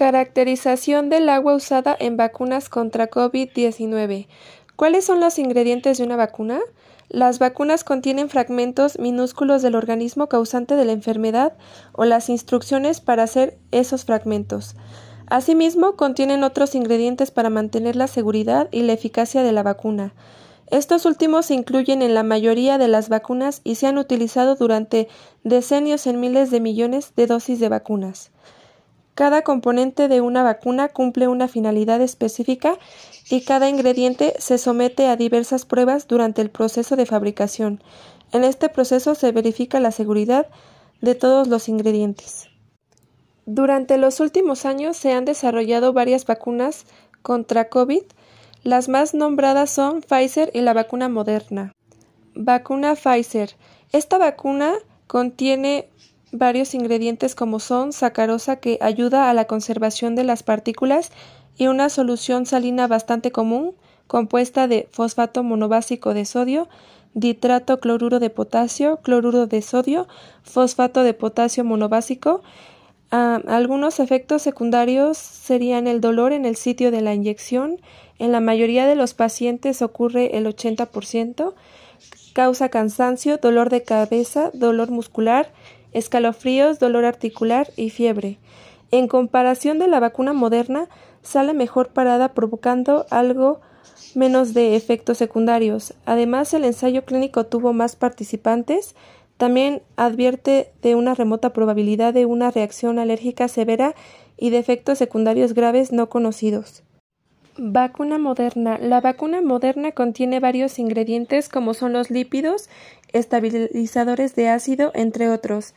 Caracterización del agua usada en vacunas contra COVID-19. ¿Cuáles son los ingredientes de una vacuna? Las vacunas contienen fragmentos minúsculos del organismo causante de la enfermedad o las instrucciones para hacer esos fragmentos. Asimismo, contienen otros ingredientes para mantener la seguridad y la eficacia de la vacuna. Estos últimos se incluyen en la mayoría de las vacunas y se han utilizado durante decenios en miles de millones de dosis de vacunas. Cada componente de una vacuna cumple una finalidad específica y cada ingrediente se somete a diversas pruebas durante el proceso de fabricación. En este proceso se verifica la seguridad de todos los ingredientes. Durante los últimos años se han desarrollado varias vacunas contra COVID. Las más nombradas son Pfizer y la vacuna Moderna. Vacuna Pfizer. Esta vacuna contiene varios ingredientes como son sacarosa que ayuda a la conservación de las partículas y una solución salina bastante común compuesta de fosfato monobásico de sodio, ditrato cloruro de potasio, cloruro de sodio, fosfato de potasio monobásico. Ah, algunos efectos secundarios serían el dolor en el sitio de la inyección. En la mayoría de los pacientes ocurre el 80%. Causa cansancio, dolor de cabeza, dolor muscular, escalofríos, dolor articular y fiebre. En comparación de la vacuna moderna, sale mejor parada provocando algo menos de efectos secundarios. Además, el ensayo clínico tuvo más participantes. También advierte de una remota probabilidad de una reacción alérgica severa y de efectos secundarios graves no conocidos. Vacuna moderna. La vacuna moderna contiene varios ingredientes como son los lípidos estabilizadores de ácido, entre otros.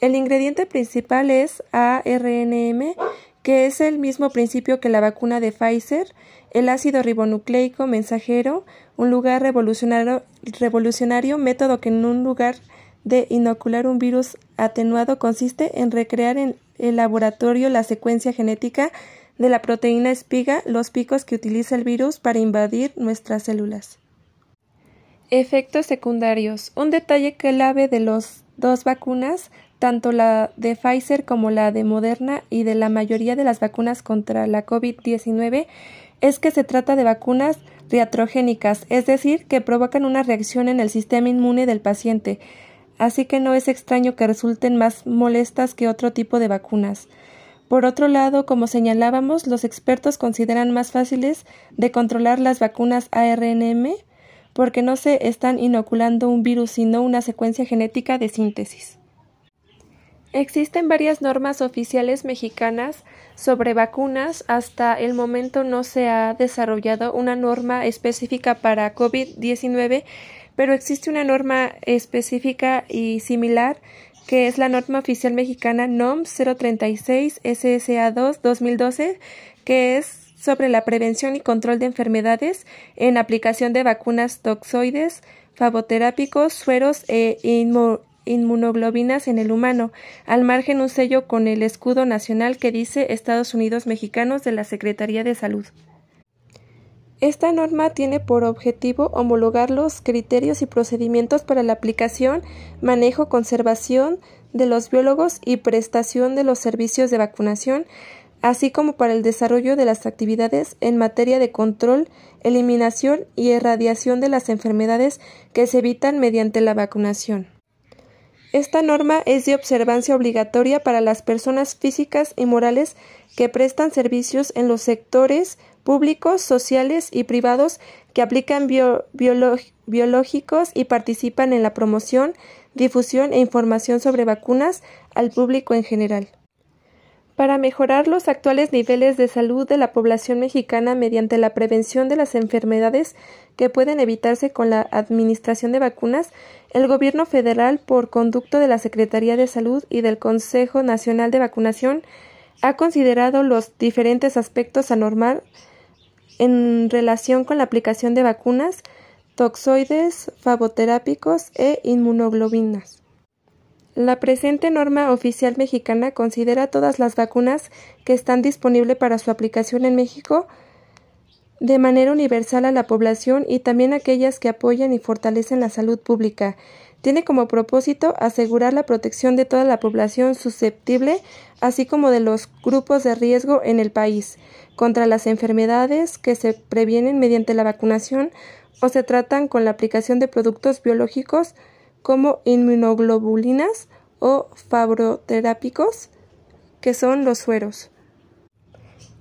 El ingrediente principal es ARNM, que es el mismo principio que la vacuna de Pfizer, el ácido ribonucleico mensajero, un lugar revolucionario, revolucionario método que en un lugar de inocular un virus atenuado consiste en recrear en el laboratorio la secuencia genética de la proteína espiga, los picos que utiliza el virus para invadir nuestras células. Efectos secundarios. Un detalle clave de las dos vacunas, tanto la de Pfizer como la de Moderna y de la mayoría de las vacunas contra la COVID-19, es que se trata de vacunas reatrogénicas, es decir, que provocan una reacción en el sistema inmune del paciente, así que no es extraño que resulten más molestas que otro tipo de vacunas. Por otro lado, como señalábamos, los expertos consideran más fáciles de controlar las vacunas ARNM porque no se están inoculando un virus, sino una secuencia genética de síntesis. Existen varias normas oficiales mexicanas sobre vacunas. Hasta el momento no se ha desarrollado una norma específica para COVID-19, pero existe una norma específica y similar que es la norma oficial mexicana NOM 036 SSA2 2012, que es sobre la prevención y control de enfermedades en aplicación de vacunas toxoides, faboterápicos, sueros e inmunoglobinas en el humano, al margen un sello con el escudo nacional que dice Estados Unidos Mexicanos de la Secretaría de Salud. Esta norma tiene por objetivo homologar los criterios y procedimientos para la aplicación, manejo, conservación de los biólogos y prestación de los servicios de vacunación, así como para el desarrollo de las actividades en materia de control, eliminación y erradiación de las enfermedades que se evitan mediante la vacunación. Esta norma es de observancia obligatoria para las personas físicas y morales que prestan servicios en los sectores públicos, sociales y privados que aplican biológicos y participan en la promoción, difusión e información sobre vacunas al público en general. Para mejorar los actuales niveles de salud de la población mexicana mediante la prevención de las enfermedades que pueden evitarse con la administración de vacunas, el Gobierno federal, por conducto de la Secretaría de Salud y del Consejo Nacional de Vacunación, ha considerado los diferentes aspectos anormal en relación con la aplicación de vacunas, toxoides, faboterápicos e inmunoglobinas. La presente norma oficial mexicana considera todas las vacunas que están disponibles para su aplicación en México de manera universal a la población y también aquellas que apoyan y fortalecen la salud pública. Tiene como propósito asegurar la protección de toda la población susceptible, así como de los grupos de riesgo en el país, contra las enfermedades que se previenen mediante la vacunación o se tratan con la aplicación de productos biológicos como inmunoglobulinas o fabroterápicos, que son los sueros.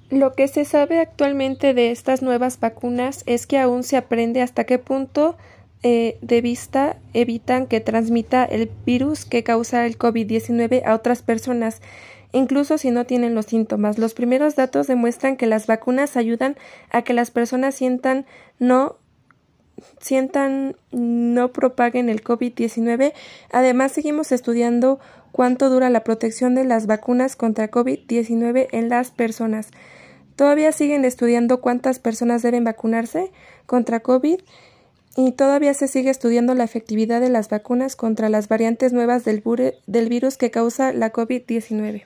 Lo que se sabe actualmente de estas nuevas vacunas es que aún se aprende hasta qué punto eh, de vista evitan que transmita el virus que causa el COVID-19 a otras personas, incluso si no tienen los síntomas. Los primeros datos demuestran que las vacunas ayudan a que las personas sientan no sientan no propaguen el COVID-19. Además, seguimos estudiando cuánto dura la protección de las vacunas contra COVID-19 en las personas. Todavía siguen estudiando cuántas personas deben vacunarse contra COVID y todavía se sigue estudiando la efectividad de las vacunas contra las variantes nuevas del, del virus que causa la COVID-19.